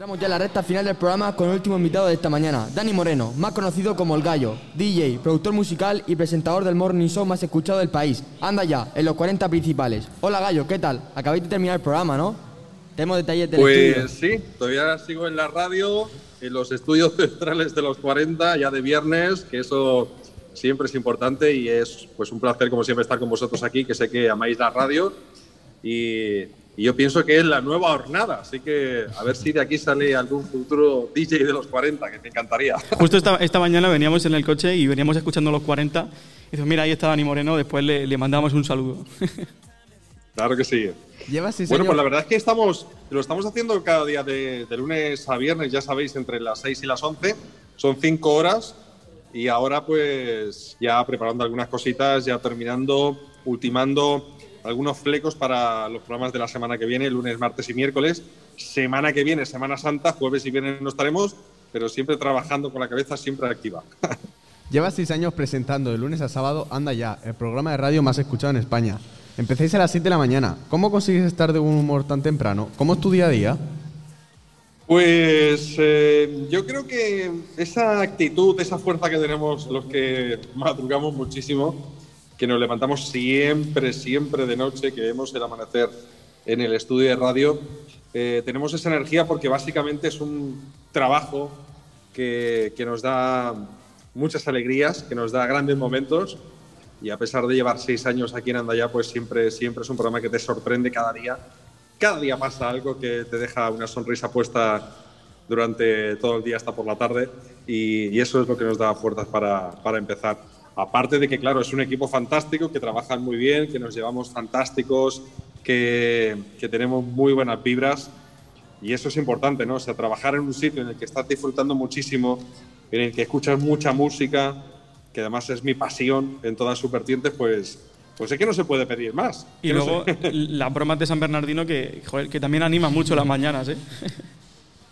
Entramos ya en la recta final del programa con el último invitado de esta mañana, Dani Moreno, más conocido como El Gallo, DJ, productor musical y presentador del morning show más escuchado del país. Anda ya, en los 40 principales. Hola Gallo, ¿qué tal? Acabáis de terminar el programa, ¿no? Tenemos detalles del Pues estudio. sí, todavía sigo en la radio, en los estudios centrales de los 40, ya de viernes, que eso siempre es importante y es pues un placer como siempre estar con vosotros aquí, que sé que amáis la radio y, y yo pienso que es la nueva hornada, así que a ver si de aquí sale algún futuro DJ de los 40, que me encantaría. Justo esta, esta mañana veníamos en el coche y veníamos escuchando los 40. Y dices, mira, ahí está Dani Moreno, después le, le mandamos un saludo. Claro que sí. Llevas seis Bueno, pues la verdad es que estamos, lo estamos haciendo cada día de, de lunes a viernes, ya sabéis, entre las 6 y las 11. Son 5 horas y ahora pues ya preparando algunas cositas, ya terminando, ultimando algunos flecos para los programas de la semana que viene, lunes, martes y miércoles. Semana que viene, Semana Santa, jueves y viernes no estaremos, pero siempre trabajando con la cabeza siempre activa. Llevas seis años presentando de lunes a sábado Anda Ya, el programa de radio más escuchado en España. Empecéis a las 7 de la mañana. ¿Cómo consigues estar de un humor tan temprano? ¿Cómo es tu día a día? Pues eh, yo creo que esa actitud, esa fuerza que tenemos los que madrugamos muchísimo, que nos levantamos siempre, siempre de noche, que vemos el amanecer en el estudio de radio, eh, tenemos esa energía porque básicamente es un trabajo que, que nos da muchas alegrías, que nos da grandes momentos y a pesar de llevar seis años aquí en Andaya, pues siempre, siempre es un programa que te sorprende cada día. Cada día pasa algo que te deja una sonrisa puesta durante todo el día hasta por la tarde y, y eso es lo que nos da fuerzas para, para empezar. Aparte de que, claro, es un equipo fantástico, que trabajan muy bien, que nos llevamos fantásticos, que, que tenemos muy buenas vibras y eso es importante, ¿no? O sea, trabajar en un sitio en el que estás disfrutando muchísimo, en el que escuchas mucha música, que además es mi pasión en todas sus vertientes, pues, pues es que no se puede pedir más. Y Que no luego se- las bromas de San Bernardino que, joder, que también animan mucho las mañanas, ¿eh?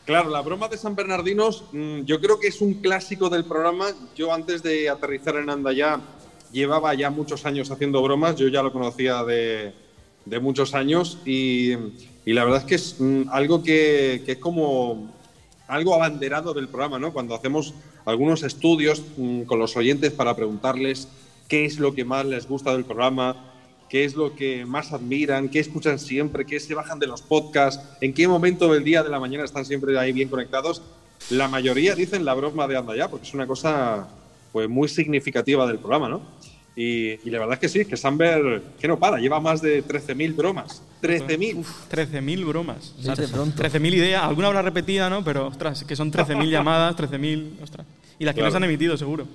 Claro, la broma de San Bernardinos, mm, yo creo que es un clásico del programa. Yo antes de aterrizar en Andayá llevaba ya muchos años haciendo bromas, yo ya lo conocía de, de muchos años y, y la verdad es que es mm, algo que, que es como algo abanderado del programa, ¿no? Cuando hacemos algunos estudios mm, con los oyentes para preguntarles qué es lo que más les gusta del programa, qué es lo que más admiran, qué escuchan siempre, qué se bajan de los podcasts, en qué momento del día de la mañana están siempre ahí bien conectados. La mayoría dicen la broma de Anda Ya, porque es una cosa pues muy significativa del programa, ¿no? Y, y la verdad es que sí, que Samber, que no para, lleva más de 13.000 bromas. 13.000. 13.000 bromas. O sea, Dice pronto. 13.000 ideas. Alguna habrá repetida, ¿no? Pero, ostras, que son 13.000 llamadas, 13.000. Ostras. Y las que no Claro. se han emitido, seguro.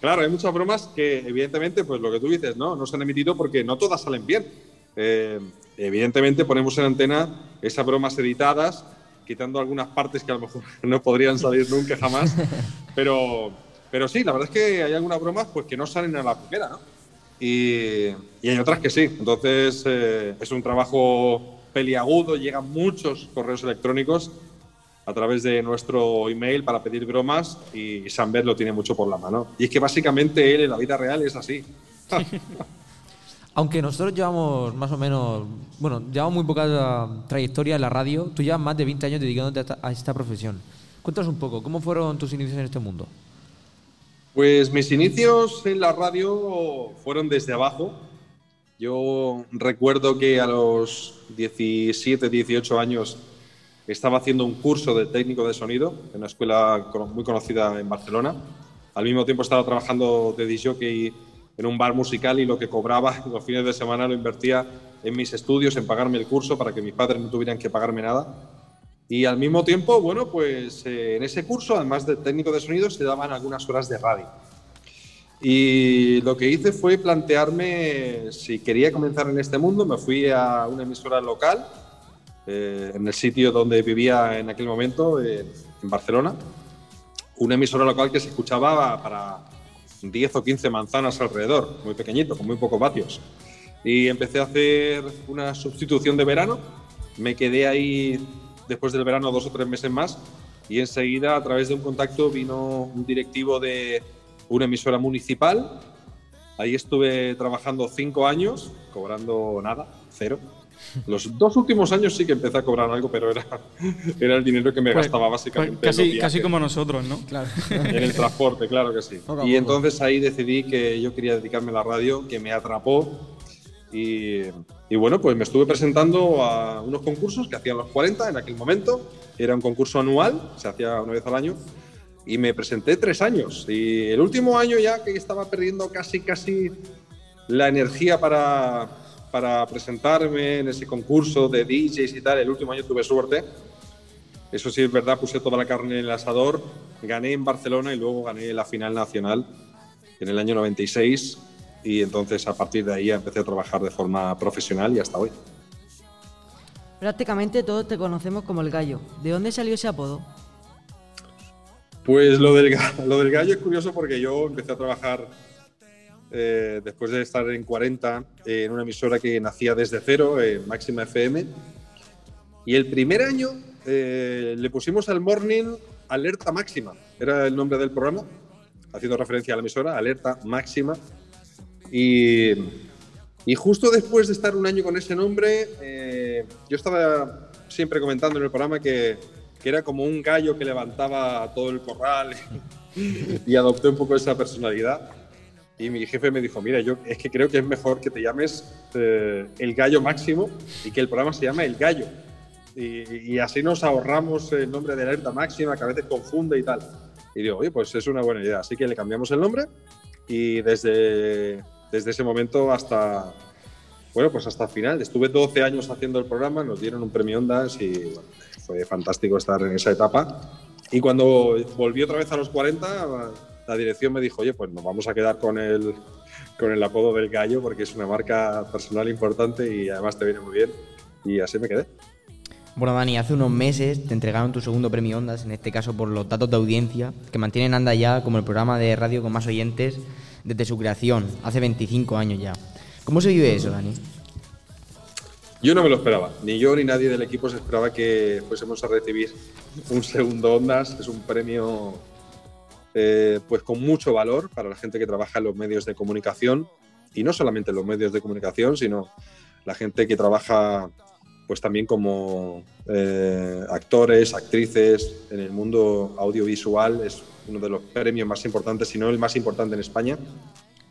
Claro, hay muchas bromas que, evidentemente, pues lo que tú dices, ¿no? No se han emitido porque no todas salen bien. Eh, evidentemente, ponemos en antena esas bromas editadas, quitando algunas partes que a lo mejor no podrían salir nunca jamás. Pero, pero sí, la verdad es que hay algunas bromas pues, que no salen a la primera, ¿no? Y, y hay otras que sí. Entonces, eh, es un trabajo peliagudo, llegan muchos correos electrónicos a través de nuestro email para pedir bromas y Samber lo tiene mucho por la mano. Y es que básicamente él en la vida real es así. Aunque nosotros llevamos más o menos, bueno, llevamos muy poca uh, trayectoria en la radio, tú llevas más de 20 años dedicándote a esta, a esta profesión. Cuéntanos un poco, ¿cómo fueron tus inicios en este mundo? Pues mis inicios en la radio fueron desde abajo. Yo recuerdo que a los 17, 18 años estaba haciendo un curso de técnico de sonido en una escuela muy conocida en Barcelona. Al mismo tiempo estaba trabajando de disjockey en un bar musical y lo que cobraba los fines de semana lo invertía en mis estudios, en pagarme el curso para que mis padres no tuvieran que pagarme nada. Y al mismo tiempo, bueno, pues eh, en ese curso, además de técnico de sonido, se daban algunas horas de radio. Y lo que hice fue plantearme si quería comenzar en este mundo. Me fui a una emisora local, eh, en el sitio donde vivía en aquel momento, eh, en Barcelona. Una emisora local que se escuchaba para 10 o 15 manzanas alrededor, muy pequeñito, con muy pocos vatios. Y empecé a hacer una sustitución de verano. Me quedé ahí después del verano dos o tres meses más y enseguida a través de un contacto vino un directivo de una emisora municipal. Ahí estuve trabajando cinco años, cobrando nada, cero. Los dos últimos años sí que empecé a cobrar algo, pero era, era el dinero que me Pues- gastaba pues básicamente. en casi, casi como nosotros, ¿no? Claro. En el transporte, claro que sí. Y entonces ahí decidí que yo quería dedicarme a la radio, que me atrapó. Y, y bueno, pues me estuve presentando a unos concursos que hacían los 40 en aquel momento. Era un concurso anual, se hacía una vez al año. Y me presenté tres años. Y el último año ya que estaba perdiendo casi, casi la energía para, para presentarme en ese concurso de DJs y tal, el último año tuve suerte. Eso sí es verdad, puse toda la carne en el asador, gané en Barcelona y luego gané la final nacional en el año 96 y entonces a partir de ahí empecé a trabajar de forma profesional y hasta hoy. Prácticamente todos te conocemos como el gallo. ¿De dónde salió ese apodo? Pues lo del, ga- lo del gallo es curioso porque yo empecé a trabajar eh, después de estar en 40 eh, en una emisora que nacía desde cero, en Máxima FM. Y el primer año eh, le pusimos al morning Alerta Máxima, era el nombre del programa, haciendo referencia a la emisora, Alerta Máxima. Y, y justo después de estar un año con ese nombre, eh, yo estaba siempre comentando en el programa que, que era como un gallo que levantaba todo el corral y adopté un poco esa personalidad. Y mi jefe me dijo, mira, yo es que creo que es mejor que te llames eh, el gallo máximo y que el programa se llame El Gallo. Y, y así nos ahorramos el nombre de alerta máxima, que a veces confunde y tal. Y digo, oye, pues es una buena idea. Así que le cambiamos el nombre y desde, desde ese momento hasta, bueno, pues hasta final. Estuve 12 años haciendo el programa, nos dieron un premio Ondas y bueno, fue fantástico estar en esa etapa. Y cuando volví otra vez a los 40, la dirección me dijo, oye, pues nos vamos a quedar con el, con el apodo del gallo porque es una marca personal importante y además te viene muy bien. Y así me quedé. Bueno, Dani, hace unos meses te entregaron tu segundo premio Ondas, en este caso por los datos de audiencia, que mantienen Anda ya como el programa de radio con más oyentes desde su creación, hace 25 años ya. ¿Cómo se vive eso, Dani? Yo no me lo esperaba, ni yo ni nadie del equipo se esperaba que fuésemos a recibir un segundo Ondas. Es un premio eh, pues con mucho valor para la gente que trabaja en los medios de comunicación y no solamente en los medios de comunicación, sino la gente que trabaja pues también como eh, actores, actrices en el mundo audiovisual. Es uno de los premios más importantes, si no el más importante en España.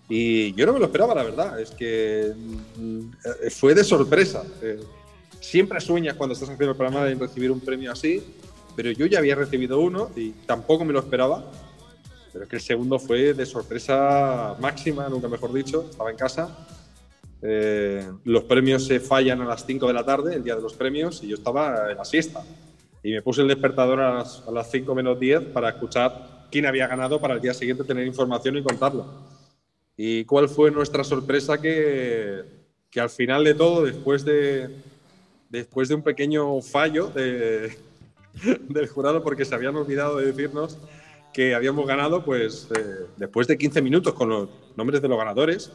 Y yo no me lo esperaba, la verdad. Es que mm, eh, fue de sorpresa. Siempre sueñas cuando estás haciendo el programa en recibir un premio así, pero yo ya había recibido uno y tampoco me lo esperaba. Pero es que el segundo fue de sorpresa máxima, nunca mejor dicho. Estaba en casa. Eh, los premios se fallan a las 5 de la tarde, el día de los premios, y yo estaba en la siesta. Y me puse el despertador a las, a las 5 menos 10 para escuchar quién había ganado para el día siguiente tener información y contarlo. ¿Y cuál fue nuestra sorpresa? Que, que al final de todo, después de, después de un pequeño fallo de- del jurado, porque se habían olvidado de decirnos que habíamos ganado, pues eh, después de 15 minutos con los nombres de los ganadores,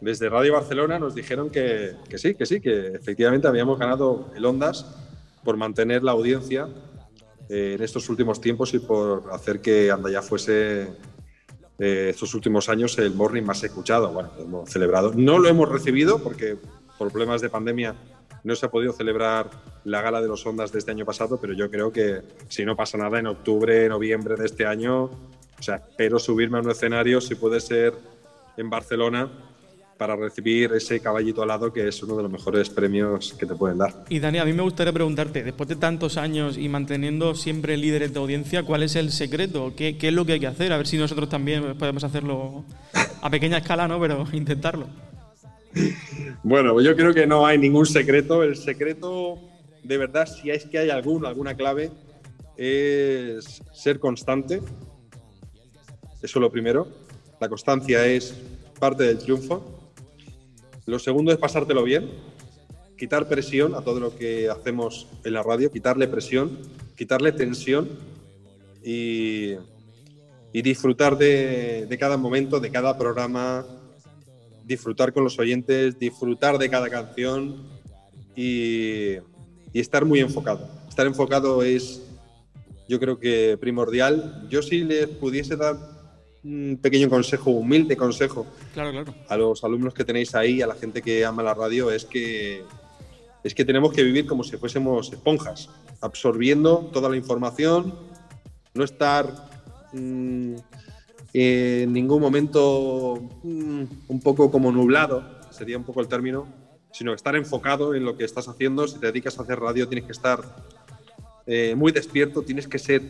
desde Radio Barcelona nos dijeron que, que sí, que sí, que efectivamente habíamos ganado el Ondas por mantener la audiencia eh, en estos últimos tiempos y por hacer que Andaya fuese eh, estos últimos años el morning más escuchado. Bueno, lo hemos celebrado. No lo hemos recibido porque por problemas de pandemia no se ha podido celebrar la gala de los Ondas de este año pasado, pero yo creo que si no pasa nada en octubre, noviembre de este año, o sea, espero subirme a un escenario, si puede ser en Barcelona, para recibir ese caballito alado que es uno de los mejores premios que te pueden dar. Y Dani, a mí me gustaría preguntarte, después de tantos años y manteniendo siempre líderes de audiencia, ¿cuál es el secreto? ¿Qué, es lo que hay que hacer? A ver si nosotros también podemos hacerlo a pequeña escala, ¿no? Pero intentarlo. Bueno, yo creo que no hay ningún secreto. El secreto, de verdad, si es que hay alguno, alguna clave, es ser constante. Eso es lo primero. La constancia es parte del triunfo. Lo segundo es pasártelo bien, quitar presión a todo lo que hacemos en la radio, quitarle presión, quitarle tensión y, disfrutar de cada momento, de cada programa, disfrutar con los oyentes, disfrutar de cada canción y, y estar muy enfocado. Estar enfocado es, yo creo que primordial. Yo si les pudiese dar un pequeño consejo, humilde consejo Claro, claro. a los alumnos que tenéis ahí, a la gente que ama la radio, es que es que tenemos que vivir como si fuésemos esponjas, absorbiendo toda la información, no estar en ningún momento mm, un poco como nublado, sería un poco el término, sino estar enfocado en lo que estás haciendo. Si te dedicas a hacer radio, tienes que estar eh, muy despierto, tienes que ser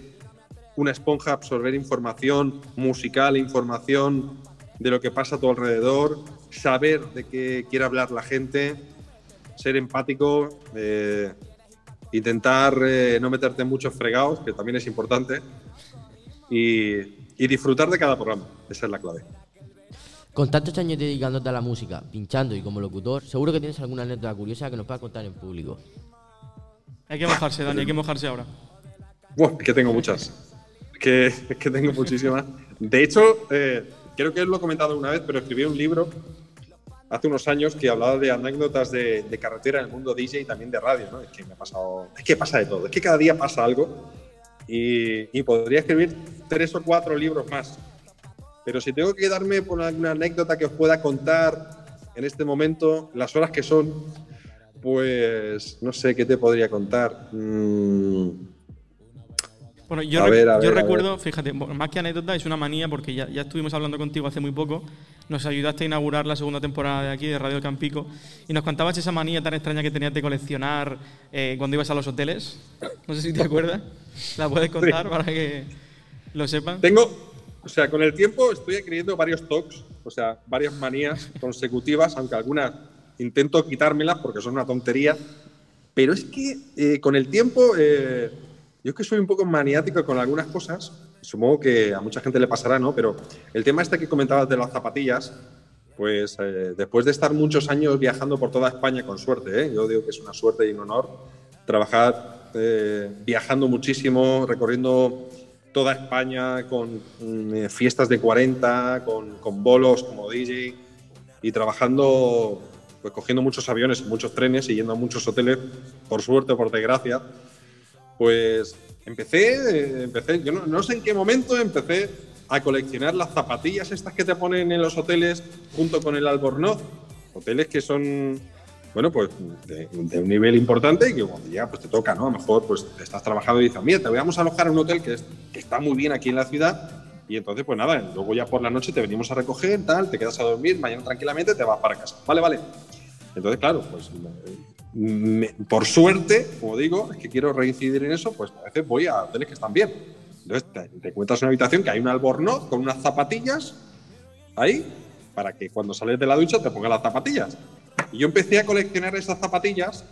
una esponja, absorber información musical, información de lo que pasa a tu alrededor, saber de qué quiere hablar la gente, ser empático, eh, intentar eh, no meterte en muchos fregados, que también es importante, y, y disfrutar de cada programa. Esa es la clave. Con tantos años dedicándote a la música, pinchando y como locutor, seguro que tienes alguna anécdota curiosa que nos puedas contar en público. Hay que mojarse, Dani, hay que mojarse ahora. Buah, es que tengo muchas. Es que, es que tengo muchísimas. De hecho, eh, creo que os lo he comentado una vez, pero escribí un libro hace unos años que hablaba de anécdotas de, de carretera en el mundo DJ y también de radio, ¿no? Es que me ha pasado. Es que pasa de todo. Es que cada día pasa algo. Y, y podría escribir tres o cuatro libros más. Pero si tengo que darme por alguna anécdota que os pueda contar en este momento, las horas que son, pues no sé qué te podría contar. Mm, Bueno, yo, rec- ver, yo ver, a recuerdo, fíjate, más que anécdota, es una manía porque ya, ya estuvimos hablando contigo hace muy poco. Nos ayudaste a inaugurar la segunda temporada de aquí, de Radio Campico, y nos contabas esa manía tan extraña que tenías de coleccionar eh, cuando ibas a los hoteles. No sé si te acuerdas. ¿La puedes contar para que lo sepan? Tengo, o sea, con el tiempo estoy adquiriendo varios tocs, o sea, varias manías consecutivas, aunque algunas intento quitármelas porque son una tontería. Pero es que eh, con el tiempo, eh, yo es que soy un poco maniático con algunas cosas. Supongo que a mucha gente le pasará, ¿no? Pero el tema este que comentabas de las zapatillas, pues eh, después de estar muchos años viajando por toda España, con suerte, ¿eh? yo digo que es una suerte y un honor, trabajar eh, viajando muchísimo, recorriendo toda España con mm, fiestas de 40, con, con bolos como DJ y trabajando, pues cogiendo muchos aviones muchos trenes y yendo a muchos hoteles, por suerte o por desgracia, pues empecé, eh, empecé, yo no, sé en qué momento empecé a coleccionar las zapatillas estas que te ponen en los hoteles junto con el albornoz. Hoteles que son, bueno, pues de, un nivel importante y que cuando ya pues te toca, ¿no? A lo mejor pues estás trabajando y dices, mira, te vamos a alojar en un hotel que, que está muy bien aquí en la ciudad y entonces pues nada, luego ya por la noche te venimos a recoger, tal, te quedas a dormir, mañana tranquilamente te vas para casa. Vale, vale. Entonces, claro, pues me- por suerte, como digo, es que quiero reincidir en eso, pues a veces voy a hoteles que están bien. Entonces te, te encuentras en una habitación que hay un albornoz con unas zapatillas ahí para que cuando sales de la ducha te pongas las zapatillas. Y yo empecé a coleccionar esas zapatillas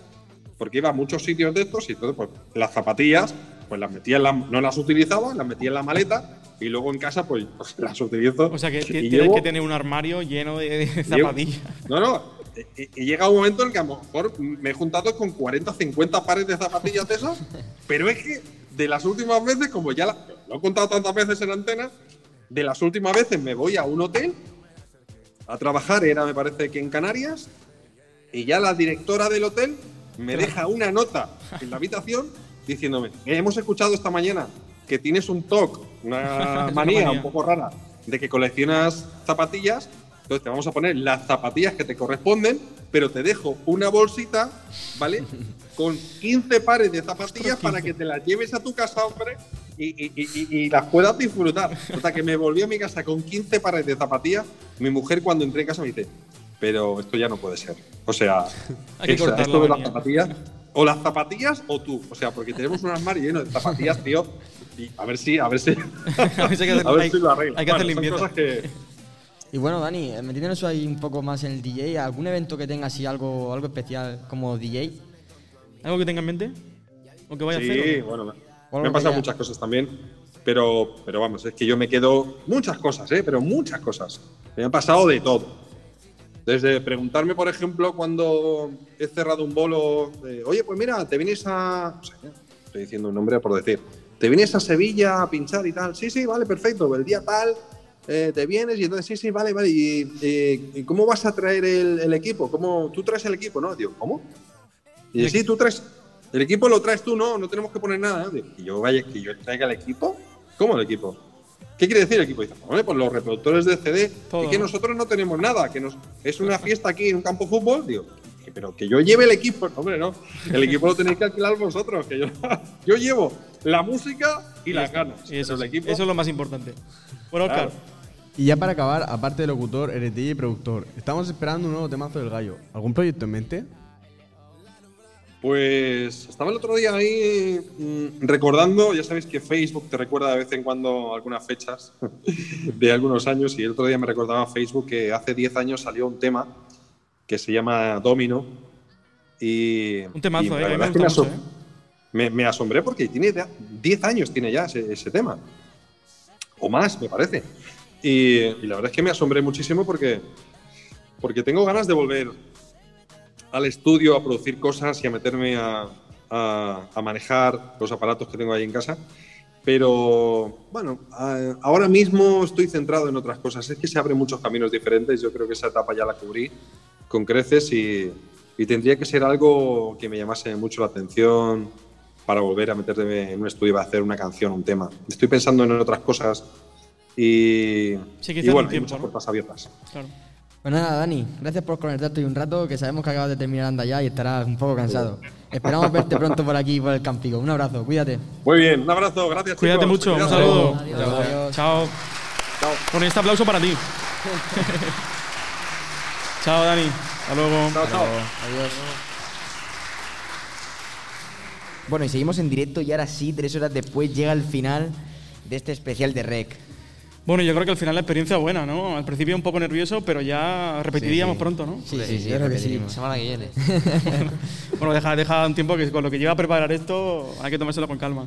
porque iba a muchos sitios de estos y entonces pues las zapatillas pues las metía en la, no las utilizaba, las metía en la maleta y luego en casa pues, pues, las utilizo. O sea que tienes llevo- que tener un armario lleno de, de Llevo- zapatillas. No, no. Y, y llega un momento en el que a lo mejor me he juntado con 40, 50 pares de zapatillas de esas, pero es que de las últimas veces, como ya la- lo he contado tantas veces en antena, de las últimas veces me voy a un hotel a trabajar, era me parece que en Canarias, y ya la directora del hotel me deja una nota en la habitación diciéndome, hemos escuchado esta mañana que tienes un TOC, una manía. un poco rara, de que coleccionas zapatillas, entonces te vamos a poner las zapatillas que te corresponden, pero te dejo una bolsita, ¿vale? Con 15 pares de zapatillas para que te las lleves a tu casa, hombre, y, y- y- y- y las puedas disfrutar. Hasta que me volví a mi casa con 15 pares de zapatillas, mi mujer cuando entré en casa me dice, pero esto ya no puede ser. O sea, esa- esto de las zapatillas, o las zapatillas o tú. O sea, porque tenemos un armario lleno de zapatillas, tío. Y a ver si, a ver si, A ver si hay a ver si lo arreglo. hay que hacer Bueno, limpieza. cosas que, Y bueno, Dani, eh, metiéndonos ahí un poco más en el DJ, ¿algún evento que tenga así algo, algo especial como DJ? ¿Algo que tenga en mente? ¿O que vaya a Sí, hacer? o- bueno, me han pasado ya- muchas cosas también, pero, pero vamos, es que yo me quedo muchas cosas, ¿eh? pero muchas cosas. Me han pasado de todo. Desde preguntarme, por ejemplo, cuando he cerrado un bolo, eh, oye, pues mira, te vienes a. no sé, estoy diciendo un nombre por decir. Te vienes a Sevilla a pinchar y tal. Sí, sí, vale, perfecto. El día tal, eh, te vienes y entonces, sí, sí, vale, vale. ¿Y, ¿y cómo vas a traer el, el equipo? ¿Cómo, tú traes el equipo, ¿no? Digo, ¿cómo? Y sí, tú traes. El equipo lo traes tú, no, no tenemos que poner nada. Digo, ¿Que yo vaya, que yo traiga el equipo? ¿Cómo el equipo? ¿Qué quiere decir el equipo? Dice, "Hombre, pues los reproductores de CD, Todo, es que ¿no? nosotros no tenemos nada, que nos, es una fiesta aquí en un campo de fútbol. Digo, ¿qué pero que yo lleve el equipo. No, hombre, no. El equipo lo tenéis que alquilar vosotros. Que yo, yo llevo la música y las ganas. Y eso, Pero el sí, equipo. eso es lo más importante. Bueno, Oscar, Claro. Y ya para acabar, aparte de locutor, eres DJ y productor. Estamos esperando un nuevo temazo del gallo. ¿Algún proyecto en mente? Pues estaba el otro día ahí mm, recordando, ya sabéis que Facebook te recuerda de vez en cuando algunas fechas de algunos años y el otro día me recordaba Facebook que hace 10 años salió un tema que se llama Domino y... Un temazo, y la eh, me verdad es que gusta asom- mucho, eh. me- me asombré porque tiene ya 10 años tiene ya ese, ese tema. O más, me parece. Y, y la verdad es que me asombré muchísimo porque, porque tengo ganas de volver al estudio a producir cosas y a meterme a, a- a manejar los aparatos que tengo ahí en casa. Pero bueno, ahora mismo estoy centrado en otras cosas. Es que se abren muchos caminos diferentes. Yo creo que esa etapa ya la cubrí con creces y, y tendría que ser algo que me llamase mucho la atención para volver a meterme en un estudio y a hacer una canción, un tema. Estoy pensando en otras cosas y, Sí, y quizás bueno, un hay tiempo, muchas ¿no? puertas abiertas. claro. Pues nada, Dani, gracias por conectarte hoy un rato, que sabemos que acabas de terminar anda ya y estarás un poco cansado. Esperamos verte pronto por aquí, por el Campico. Un abrazo, cuídate. Muy bien, un abrazo, gracias. Cuídate chicos. mucho, un saludo. Adiós. Chao. Bueno, y este aplauso para ti. Chao, Dani. Hasta luego. Chao, chao. Bueno, y seguimos en directo y ahora sí, tres horas después llega el final de este especial de REC. Bueno, yo creo que al final la experiencia buena, ¿no? Al principio un poco nervioso, pero ya repetiríamos pronto, ¿no? Sí, sí, que sí. Semana que viene. Bueno, deja, deja un tiempo que con lo que lleva a preparar esto hay que tomárselo con calma.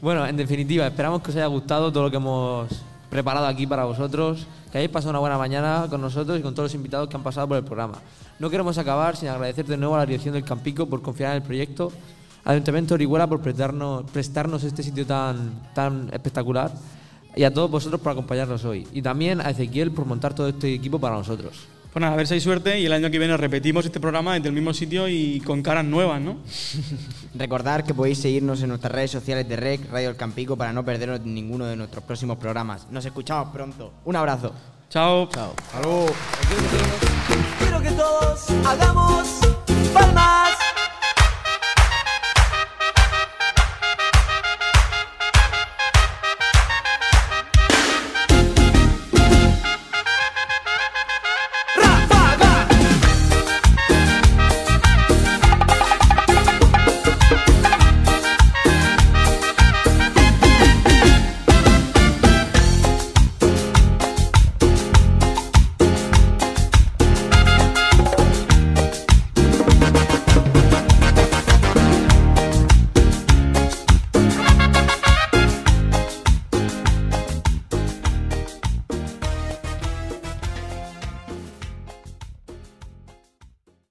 Bueno, en definitiva, esperamos que os haya gustado todo lo que hemos preparado aquí para vosotros, que hayáis pasado una buena mañana con nosotros y con todos los invitados que han pasado por el programa. No queremos acabar sin agradecer de nuevo a la dirección del Campico por confiar en el proyecto, al Ayuntamiento de Orihuela por prestarnos, prestarnos este sitio tan, tan espectacular y a todos vosotros por acompañarnos hoy. Y también a Ezequiel por montar todo este equipo para nosotros. Pues nada, a ver si hay suerte y el año que viene repetimos este programa desde el mismo sitio y con caras nuevas, ¿no? Recordad que podéis seguirnos en nuestras redes sociales de REC, Radio El Campico, para no perderos ninguno de nuestros próximos programas. Nos escuchamos pronto. Un abrazo. Chao. Chao. Quiero que todos hagamos palmas.